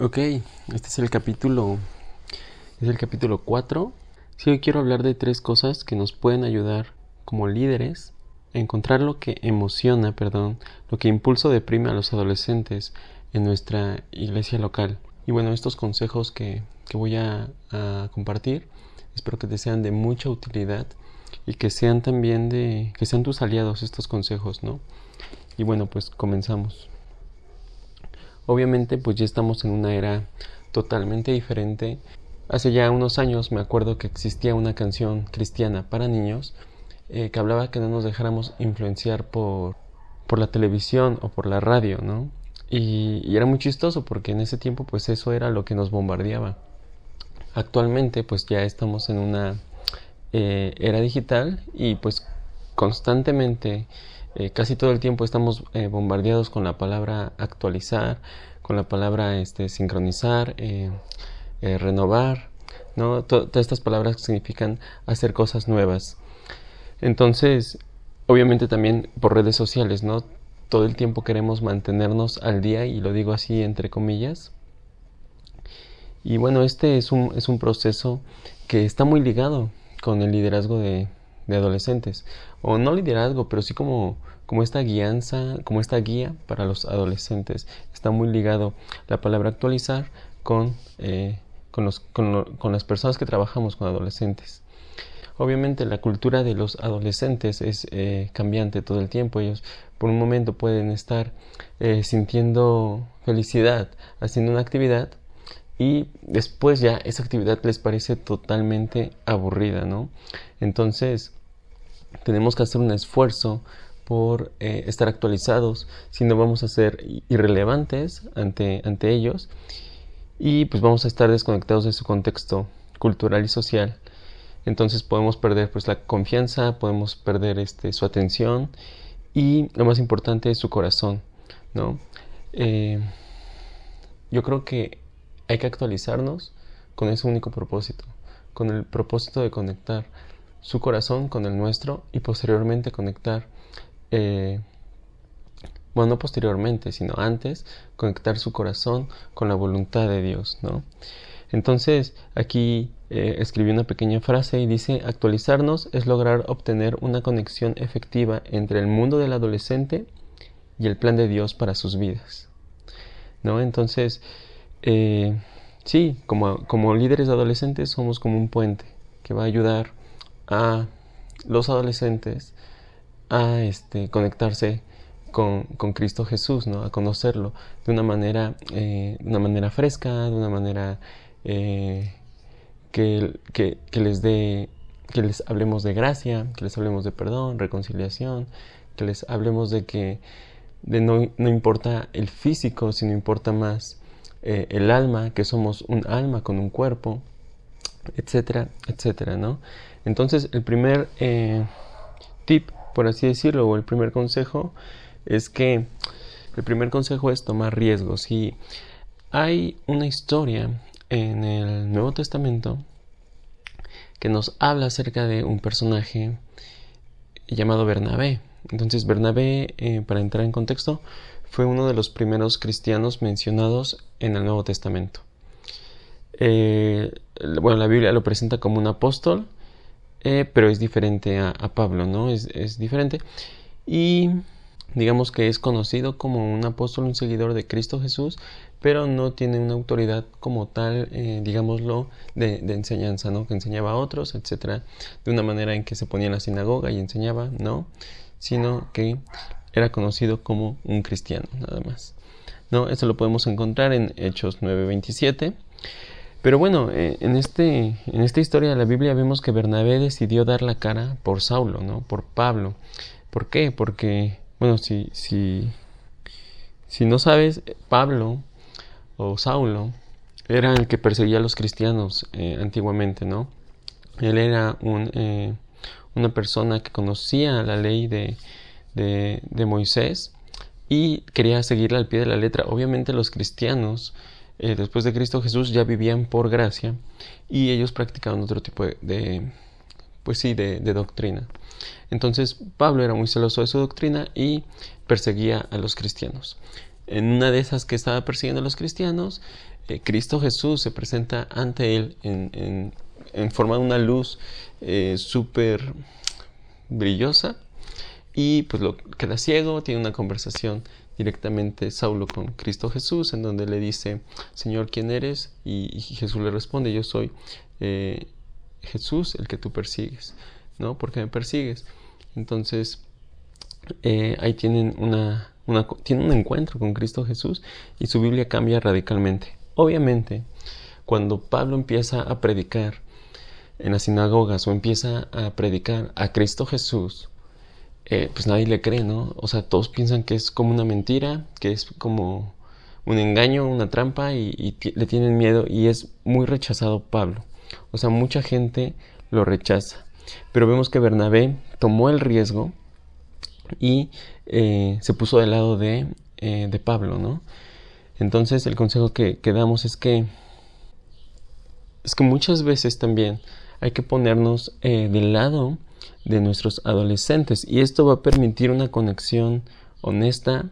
Ok, este es el capítulo, es el capítulo 4. Sí, hoy quiero hablar de tres cosas que nos pueden ayudar como líderes a encontrar lo que emociona, perdón, lo que impulso deprime a los adolescentes en nuestra iglesia local. Y bueno, estos consejos que, que voy a, a, compartir, espero que te sean de mucha utilidad y que sean también de, que sean tus aliados estos consejos, ¿no? Y bueno, pues comenzamos. Obviamente pues ya estamos en una era totalmente diferente. Hace ya unos años me acuerdo que existía una canción cristiana para niños eh, que hablaba que no nos dejáramos influenciar por, por la televisión o por la radio, ¿no? Y, era muy chistoso porque en ese tiempo pues eso era lo que nos bombardeaba. Actualmente pues ya estamos en una eh, era digital y pues constantemente eh, casi todo el tiempo estamos eh, bombardeados con la palabra actualizar, con la palabra este, sincronizar, eh, renovar, ¿no? todas estas palabras significan hacer cosas nuevas. Entonces, obviamente también por redes sociales, ¿no? Todo el tiempo queremos mantenernos al día y lo digo así entre comillas. Y bueno, este es un, es un proceso que está muy ligado con el liderazgo de, de adolescentes. O no liderazgo, pero sí como, como esta guianza, como esta guía para los adolescentes. Está muy ligado la palabra actualizar con, eh, con, los, con, las personas que trabajamos con adolescentes. Obviamente la cultura de los adolescentes es eh, cambiante todo el tiempo. Ellos por un momento pueden estar eh, sintiendo felicidad haciendo una actividad y después ya esa actividad les parece totalmente aburrida, ¿no? Entonces tenemos que hacer un esfuerzo por eh, estar actualizados, si no vamos a ser irrelevantes ante, ante ellos y pues vamos a estar desconectados de su contexto cultural y social. Entonces podemos perder pues la confianza, podemos perder este, su atención y lo más importante es su corazón, ¿no? Eh, yo creo que hay que actualizarnos con ese único propósito, con el propósito de conectar su corazón con el nuestro y posteriormente conectar, eh, bueno, no posteriormente, sino antes, conectar su corazón con la voluntad de Dios, ¿no? Entonces, aquí eh, escribí una pequeña frase y dice, actualizarnos es lograr obtener una conexión efectiva entre el mundo del adolescente y el plan de Dios para sus vidas. ¿No? Entonces, eh, sí, como, como líderes adolescentes somos como un puente que va a ayudar a los adolescentes a este, conectarse con, con, Cristo Jesús, ¿no? a conocerlo de una manera, eh, una manera fresca, de una manera eh, que, que, que, les dé, que les hablemos de gracia, que les hablemos de perdón, reconciliación, que les hablemos de que de no, no importa el físico, sino importa más eh, el alma, que somos un alma con un cuerpo, etcétera, etcétera, ¿no? Entonces, el primer eh, tip, por así decirlo, o el primer consejo, es que el primer consejo es tomar riesgos. Y hay una historia en el Nuevo Testamento que nos habla acerca de un personaje llamado Bernabé. Entonces, Bernabé, eh, para entrar en contexto, fue uno de los primeros cristianos mencionados en el Nuevo Testamento. Eh, bueno, la Biblia lo presenta como un apóstol, eh, pero es diferente a, Pablo, ¿no? Es, es, diferente. Y digamos que es conocido como un apóstol, un seguidor de Cristo Jesús, pero no tiene una autoridad como tal, eh, digámoslo, de, de, enseñanza, ¿no? Que enseñaba a otros, etcétera, de una manera en que se ponía en la sinagoga y enseñaba, ¿no? Sino que era conocido como un cristiano, nada más. ¿No? Eso lo podemos encontrar en Hechos 9:27. Pero bueno, eh, en, este, en esta historia de la Biblia vemos que Bernabé decidió dar la cara por Saulo, ¿no? Por Pablo. ¿Por qué? Porque, bueno, si, si, si no sabes, Pablo o Saulo era el que perseguía a los cristianos eh, antiguamente, ¿no? Él era un, eh, una persona que conocía la ley de, de, Moisés y quería seguirla al pie de la letra. Obviamente los cristianos eh, después de Cristo Jesús ya vivían por gracia y ellos practicaban otro tipo de, de pues sí, de, de, doctrina. Entonces Pablo era muy celoso de su doctrina y perseguía a los cristianos. en una de esas que estaba persiguiendo a los cristianos, eh, Cristo Jesús se presenta ante él en, forma de una luz eh, súper brillosa y pues lo queda ciego, tiene una conversación directamente Saulo con Cristo Jesús en donde le dice, Señor, ¿quién eres? Y, Jesús le responde, yo soy eh, Jesús el que tú persigues, ¿no? ¿Por qué me persigues? Entonces, ahí tienen una, tiene un encuentro con Cristo Jesús y su Biblia cambia radicalmente. Obviamente, cuando Pablo empieza a predicar en las sinagogas o empieza a predicar a Cristo Jesús, eh, pues nadie le cree, ¿no? O sea, todos piensan que es como una mentira, que es como un engaño, una trampa y, le tienen miedo y es muy rechazado Pablo. O sea, mucha gente lo rechaza. Pero vemos que Bernabé tomó el riesgo y eh, se puso del lado de, eh, de Pablo, ¿no? Entonces el consejo que, damos es que es que muchas veces también hay que ponernos eh, del lado de nuestros adolescentes y esto va a permitir una conexión honesta,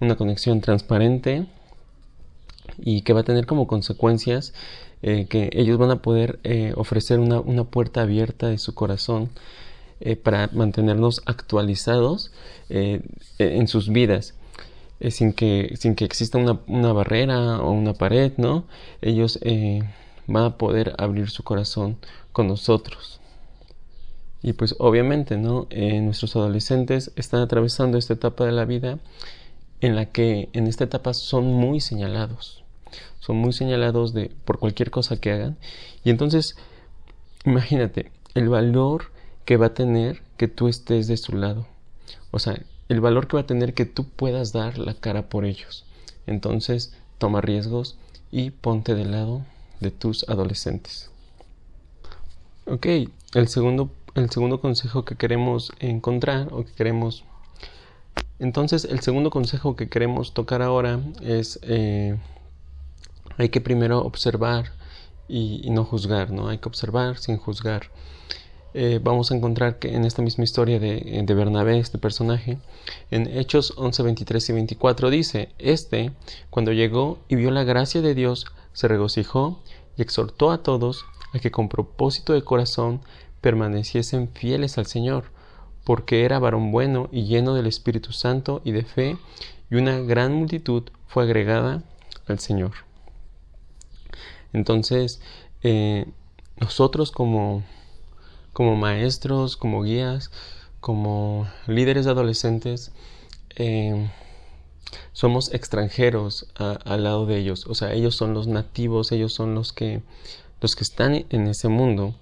una conexión transparente y que va a tener como consecuencias eh, que ellos van a poder eh, ofrecer una, una, puerta abierta de su corazón para mantenernos actualizados en sus vidas. Eh, sin, que, sin que exista una, barrera o una pared, ¿no? Ellos eh, van a poder abrir su corazón con nosotros. Y pues obviamente, ¿no? Eh, nuestros adolescentes están atravesando esta etapa de la vida en la que en esta etapa son muy señalados. Son muy señalados de, por cualquier cosa que hagan. Y entonces, imagínate el valor que va a tener que tú estés de su lado. O sea, el valor que va a tener que tú puedas dar la cara por ellos. Entonces, toma riesgos y ponte del lado de tus adolescentes. Ok, el segundo, el segundo consejo que queremos encontrar o que queremos... Entonces, el segundo consejo que queremos tocar ahora es... Eh, hay que primero observar y, no juzgar, ¿no? Hay que observar sin juzgar. Eh, vamos a encontrar que en esta misma historia de, de, Bernabé, este personaje, en Hechos 11, 23 y 24 dice, Este, cuando llegó y vio la gracia de Dios, se regocijó y exhortó a todos a que con propósito de corazón permaneciesen fieles al Señor, porque era varón bueno y lleno del Espíritu Santo y de fe, y una gran multitud fue agregada al Señor. Entonces, eh, nosotros como como maestros, como guías, como líderes adolescentes, eh, somos extranjeros al lado de ellos. O sea, ellos son los nativos, ellos son los que, los que están en ese mundo.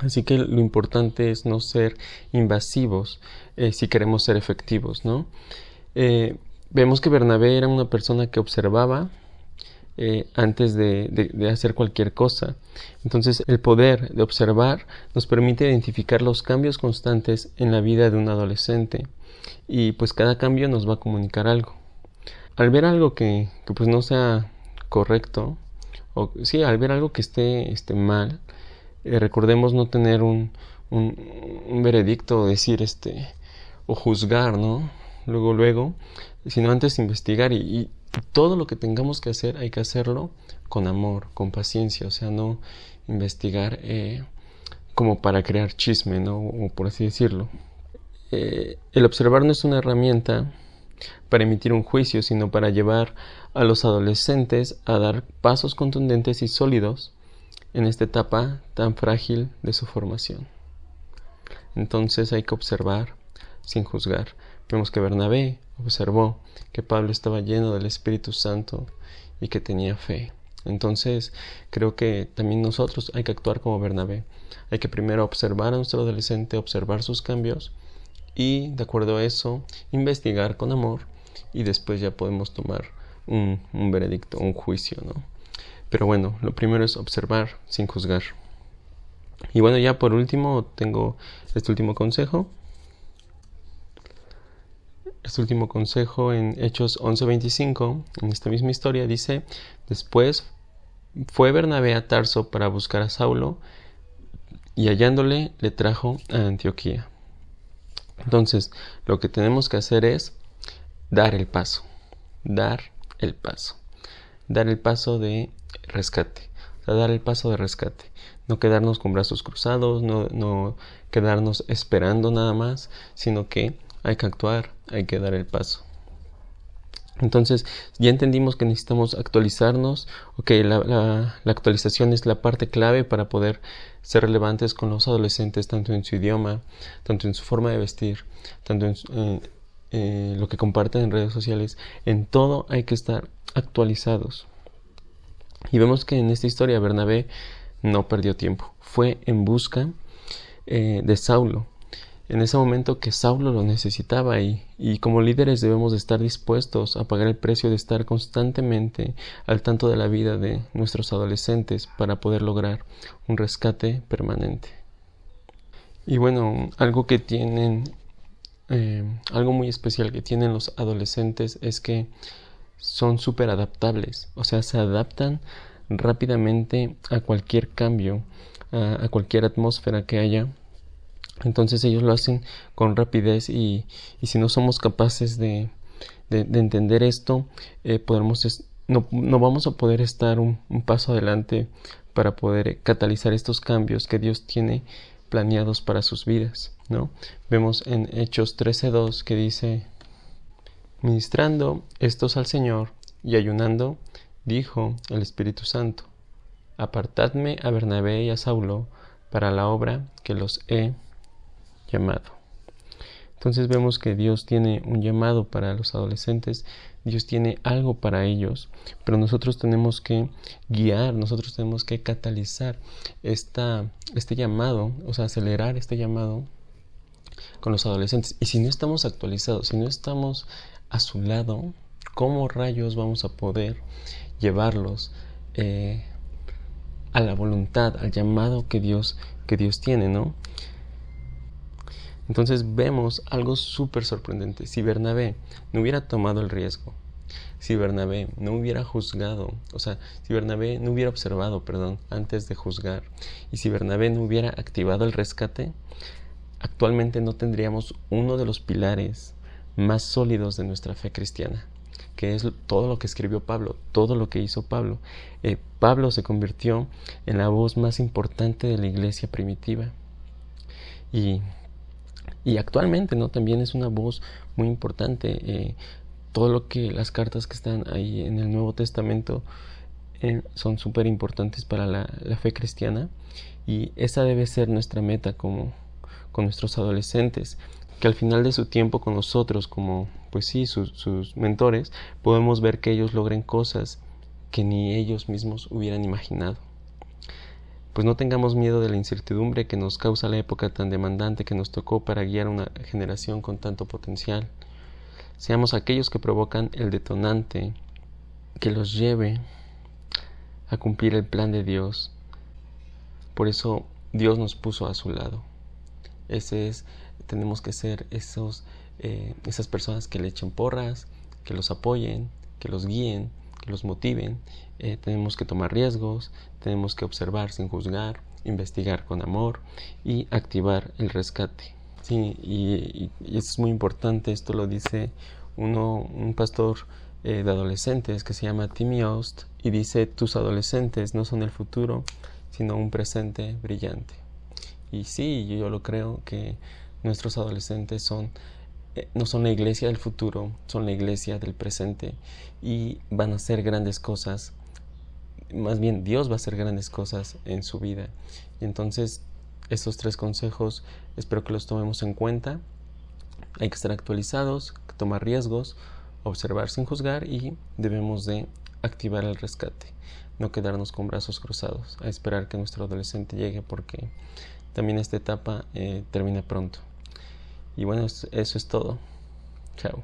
Así que lo importante es no ser invasivos eh, si queremos ser efectivos, ¿no? Eh, vemos que Bernabé era una persona que observaba, eh, antes de, hacer cualquier cosa. Entonces el poder de observar nos permite identificar los cambios constantes en la vida de un adolescente y pues cada cambio nos va a comunicar algo. Al ver algo que, pues no sea correcto, o sí, al ver algo que esté, esté mal, eh, recordemos no tener un, un, veredicto decir este o juzgar, ¿no? Luego, luego, sino antes investigar y, todo lo que tengamos que hacer hay que hacerlo con amor, con paciencia, o sea, no investigar eh, como para crear chisme, ¿no? O por así decirlo. Eh, el observar no es una herramienta para emitir un juicio, sino para llevar a los adolescentes a dar pasos contundentes y sólidos en esta etapa tan frágil de su formación. Entonces hay que observar sin juzgar. Vemos que Bernabé observó que Pablo estaba lleno del Espíritu Santo y que tenía fe. Entonces, creo que también nosotros hay que actuar como Bernabé. Hay que primero observar a nuestro adolescente, observar sus cambios y, de acuerdo a eso, investigar con amor y después ya podemos tomar un, un veredicto, un juicio, ¿no? Pero bueno, lo primero es observar sin juzgar. Y bueno, ya por último tengo este último consejo este último consejo en Hechos 11:25, en esta misma historia, dice, después fue Bernabé a Tarso para buscar a Saulo y hallándole le trajo a Antioquía. Entonces, lo que tenemos que hacer es dar el paso, dar el paso. Dar el paso de rescate. Dar el paso de rescate. No quedarnos con brazos cruzados, no, no quedarnos esperando nada más, sino que hay que actuar, hay que dar el paso. Entonces ya entendimos que necesitamos actualizarnos, ok, la, la, actualización es la parte clave para poder ser relevantes con los adolescentes, tanto en su idioma, tanto en su forma de vestir, tanto en eh, lo que comparten en redes sociales, en todo hay que estar actualizados. Y vemos que en esta historia Bernabé no perdió tiempo, fue en busca eh, de Saulo en ese momento que Saulo lo necesitaba y, y como líderes debemos de estar dispuestos a pagar el precio de estar constantemente al tanto de la vida de nuestros adolescentes para poder lograr un rescate permanente. Y bueno, algo que tienen, eh, algo muy especial que tienen los adolescentes es que son súper adaptables, o sea, se adaptan rápidamente a cualquier cambio, a cualquier atmósfera que haya entonces ellos lo hacen con rapidez y, y si no somos capaces de, de, entender esto, eh, no, no, vamos a poder estar un, paso adelante para poder catalizar estos cambios que Dios tiene planeados para sus vidas. ¿no? Vemos en Hechos 13.2 que dice, ministrando estos al Señor y ayunando, dijo el Espíritu Santo, apartadme a Bernabé y a Saulo para la obra que los he llamado. Entonces vemos que Dios tiene un llamado para los adolescentes, Dios tiene algo para ellos, pero nosotros tenemos que guiar, nosotros tenemos que catalizar esta, este llamado, o sea, acelerar este llamado con los adolescentes. Y si no estamos actualizados, si no estamos a su lado, ¿cómo rayos vamos a poder llevarlos eh, a la voluntad, al llamado que Dios, que Dios tiene, ¿no? Entonces vemos algo súper sorprendente. Si Bernabé no hubiera tomado el riesgo, si Bernabé no hubiera juzgado, o sea, si Bernabé no hubiera observado, perdón, antes de juzgar, y si Bernabé no hubiera activado el rescate, actualmente no tendríamos uno de los pilares más sólidos de nuestra fe cristiana, que es todo lo que escribió Pablo, todo lo que hizo Pablo. Eh, Pablo se convirtió en la voz más importante de la iglesia primitiva. Y y actualmente no también es una voz muy importante eh, todo lo que las cartas que están ahí en el Nuevo Testamento eh, son súper importantes para la, fe cristiana y esa debe ser nuestra meta como con nuestros adolescentes que al final de su tiempo con nosotros como pues sí sus, mentores podemos ver que ellos logren cosas que ni ellos mismos hubieran imaginado pues no tengamos miedo de la incertidumbre que nos causa la época tan demandante que nos tocó para guiar una generación con tanto potencial. Seamos aquellos que provocan el detonante que los lleve a cumplir el plan de Dios. Por eso Dios nos puso a su lado. Ese es, tenemos que ser esos, eh, esas personas que le echen porras, que los apoyen, que los guíen, que los motiven eh, tenemos que tomar riesgos, tenemos que observar sin juzgar, investigar con amor y activar el rescate. Sí, y, es muy importante, esto lo dice uno, un pastor eh, de adolescentes que se llama Timmy Ost y dice, tus adolescentes no son el futuro, sino un presente brillante. Y sí, yo lo creo que nuestros adolescentes son eh, no son la iglesia del futuro, son la iglesia del presente y van a hacer grandes cosas más bien Dios va a hacer grandes cosas en su vida. Y entonces, estos tres consejos espero que los tomemos en cuenta. Hay que estar actualizados, tomar riesgos, observar sin juzgar y debemos de activar el rescate. No quedarnos con brazos cruzados, a esperar que nuestro adolescente llegue porque también esta etapa eh, termina pronto. Y bueno, eso es todo. Chao.